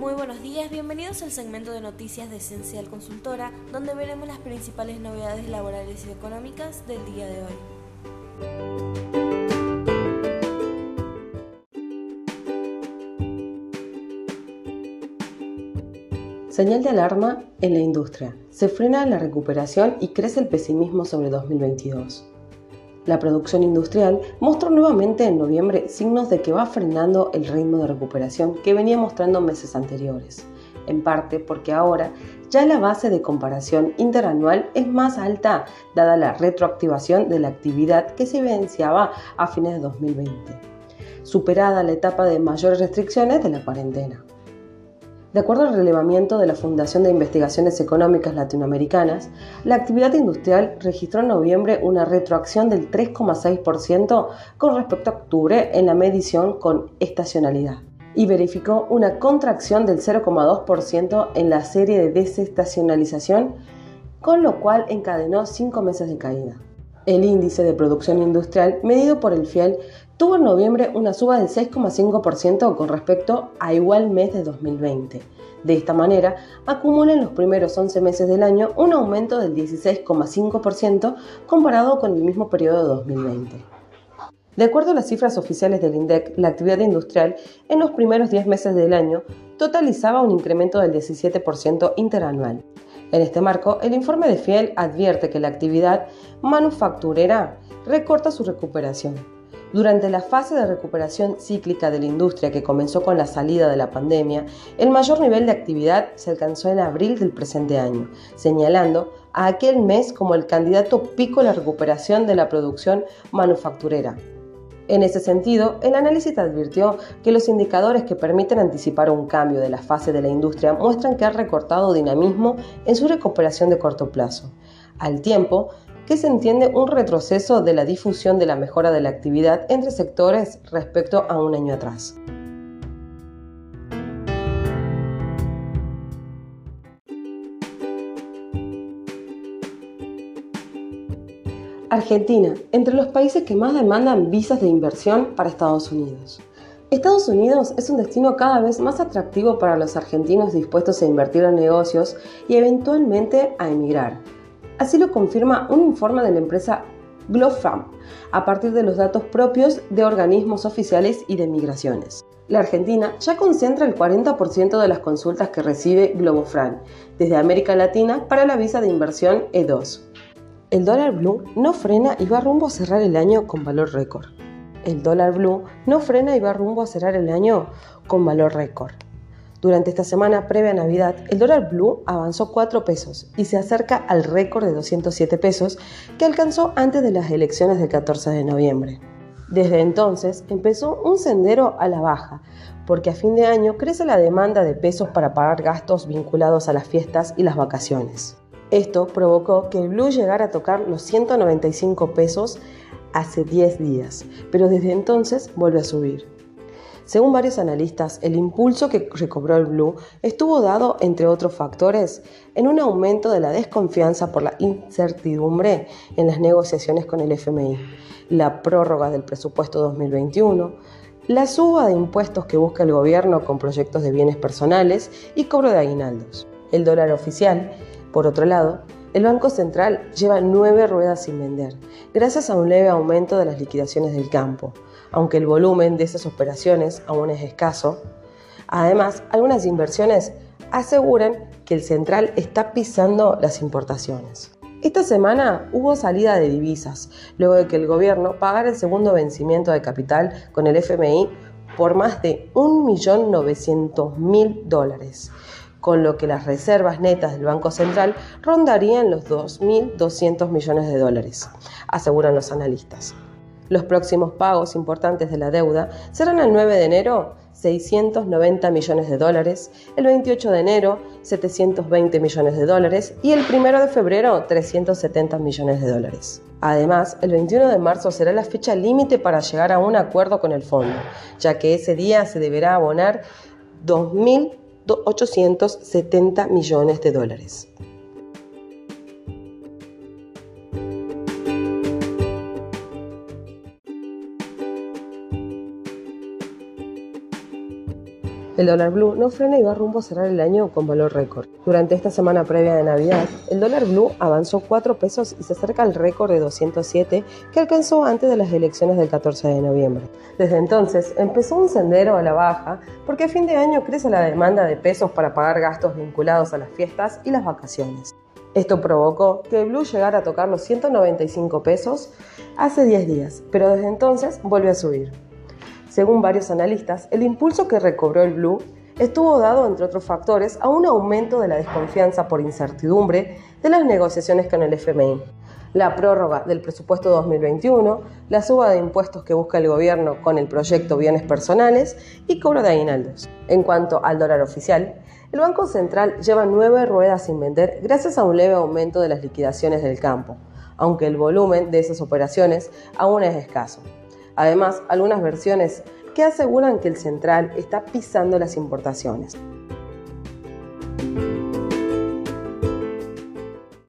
Muy buenos días, bienvenidos al segmento de noticias de Esencial Consultora, donde veremos las principales novedades laborales y económicas del día de hoy. Señal de alarma en la industria. Se frena la recuperación y crece el pesimismo sobre 2022. La producción industrial mostró nuevamente en noviembre signos de que va frenando el ritmo de recuperación que venía mostrando meses anteriores, en parte porque ahora ya la base de comparación interanual es más alta dada la retroactivación de la actividad que se evidenciaba a fines de 2020, superada la etapa de mayores restricciones de la cuarentena. De acuerdo al relevamiento de la Fundación de Investigaciones Económicas Latinoamericanas, la actividad industrial registró en noviembre una retroacción del 3,6% con respecto a octubre en la medición con estacionalidad y verificó una contracción del 0,2% en la serie de desestacionalización, con lo cual encadenó cinco meses de caída. El índice de producción industrial, medido por el FIEL, tuvo en noviembre una suba del 6,5% con respecto a igual mes de 2020. De esta manera, acumula en los primeros 11 meses del año un aumento del 16,5% comparado con el mismo periodo de 2020. De acuerdo a las cifras oficiales del INDEC, la actividad industrial en los primeros 10 meses del año totalizaba un incremento del 17% interanual. En este marco, el informe de Fiel advierte que la actividad manufacturera recorta su recuperación. Durante la fase de recuperación cíclica de la industria que comenzó con la salida de la pandemia, el mayor nivel de actividad se alcanzó en abril del presente año, señalando a aquel mes como el candidato pico a la recuperación de la producción manufacturera, en ese sentido, el análisis advirtió que los indicadores que permiten anticipar un cambio de la fase de la industria muestran que ha recortado dinamismo en su recuperación de corto plazo, al tiempo que se entiende un retroceso de la difusión de la mejora de la actividad entre sectores respecto a un año atrás. Argentina, entre los países que más demandan visas de inversión para Estados Unidos. Estados Unidos es un destino cada vez más atractivo para los argentinos dispuestos a invertir en negocios y eventualmente a emigrar. Así lo confirma un informe de la empresa GloFam, a partir de los datos propios de organismos oficiales y de migraciones. La Argentina ya concentra el 40% de las consultas que recibe GloboFran desde América Latina para la visa de inversión E2. El dólar blue no frena y va rumbo a cerrar el año con valor récord. El dólar blue no frena y va rumbo a cerrar el año con valor récord. Durante esta semana previa a Navidad, el dólar blue avanzó 4 pesos y se acerca al récord de 207 pesos que alcanzó antes de las elecciones del 14 de noviembre. Desde entonces empezó un sendero a la baja, porque a fin de año crece la demanda de pesos para pagar gastos vinculados a las fiestas y las vacaciones. Esto provocó que el blue llegara a tocar los 195 pesos hace 10 días, pero desde entonces vuelve a subir. Según varios analistas, el impulso que recobró el blue estuvo dado, entre otros factores, en un aumento de la desconfianza por la incertidumbre en las negociaciones con el FMI, la prórroga del presupuesto 2021, la suba de impuestos que busca el gobierno con proyectos de bienes personales y cobro de aguinaldos. El dólar oficial por otro lado, el Banco Central lleva nueve ruedas sin vender, gracias a un leve aumento de las liquidaciones del campo, aunque el volumen de esas operaciones aún es escaso. Además, algunas inversiones aseguran que el central está pisando las importaciones. Esta semana hubo salida de divisas, luego de que el gobierno pagara el segundo vencimiento de capital con el FMI por más de 1.900.000 dólares con lo que las reservas netas del Banco Central rondarían los 2.200 millones de dólares, aseguran los analistas. Los próximos pagos importantes de la deuda serán el 9 de enero 690 millones de dólares, el 28 de enero 720 millones de dólares y el 1 de febrero 370 millones de dólares. Además, el 21 de marzo será la fecha límite para llegar a un acuerdo con el fondo, ya que ese día se deberá abonar 2.000 870 millones de dólares. El dólar blue no frena y va rumbo a cerrar el año con valor récord. Durante esta semana previa de Navidad, el dólar blue avanzó 4 pesos y se acerca al récord de 207 que alcanzó antes de las elecciones del 14 de noviembre. Desde entonces empezó un sendero a la baja porque a fin de año crece la demanda de pesos para pagar gastos vinculados a las fiestas y las vacaciones. Esto provocó que el blue llegara a tocar los 195 pesos hace 10 días, pero desde entonces volvió a subir. Según varios analistas, el impulso que recobró el blue estuvo dado, entre otros factores, a un aumento de la desconfianza por incertidumbre de las negociaciones con el FMI, la prórroga del presupuesto 2021, la suba de impuestos que busca el gobierno con el proyecto Bienes Personales y cobro de aguinaldos. En cuanto al dólar oficial, el Banco Central lleva nueve ruedas sin vender gracias a un leve aumento de las liquidaciones del campo, aunque el volumen de esas operaciones aún es escaso. Además, algunas versiones que aseguran que el central está pisando las importaciones.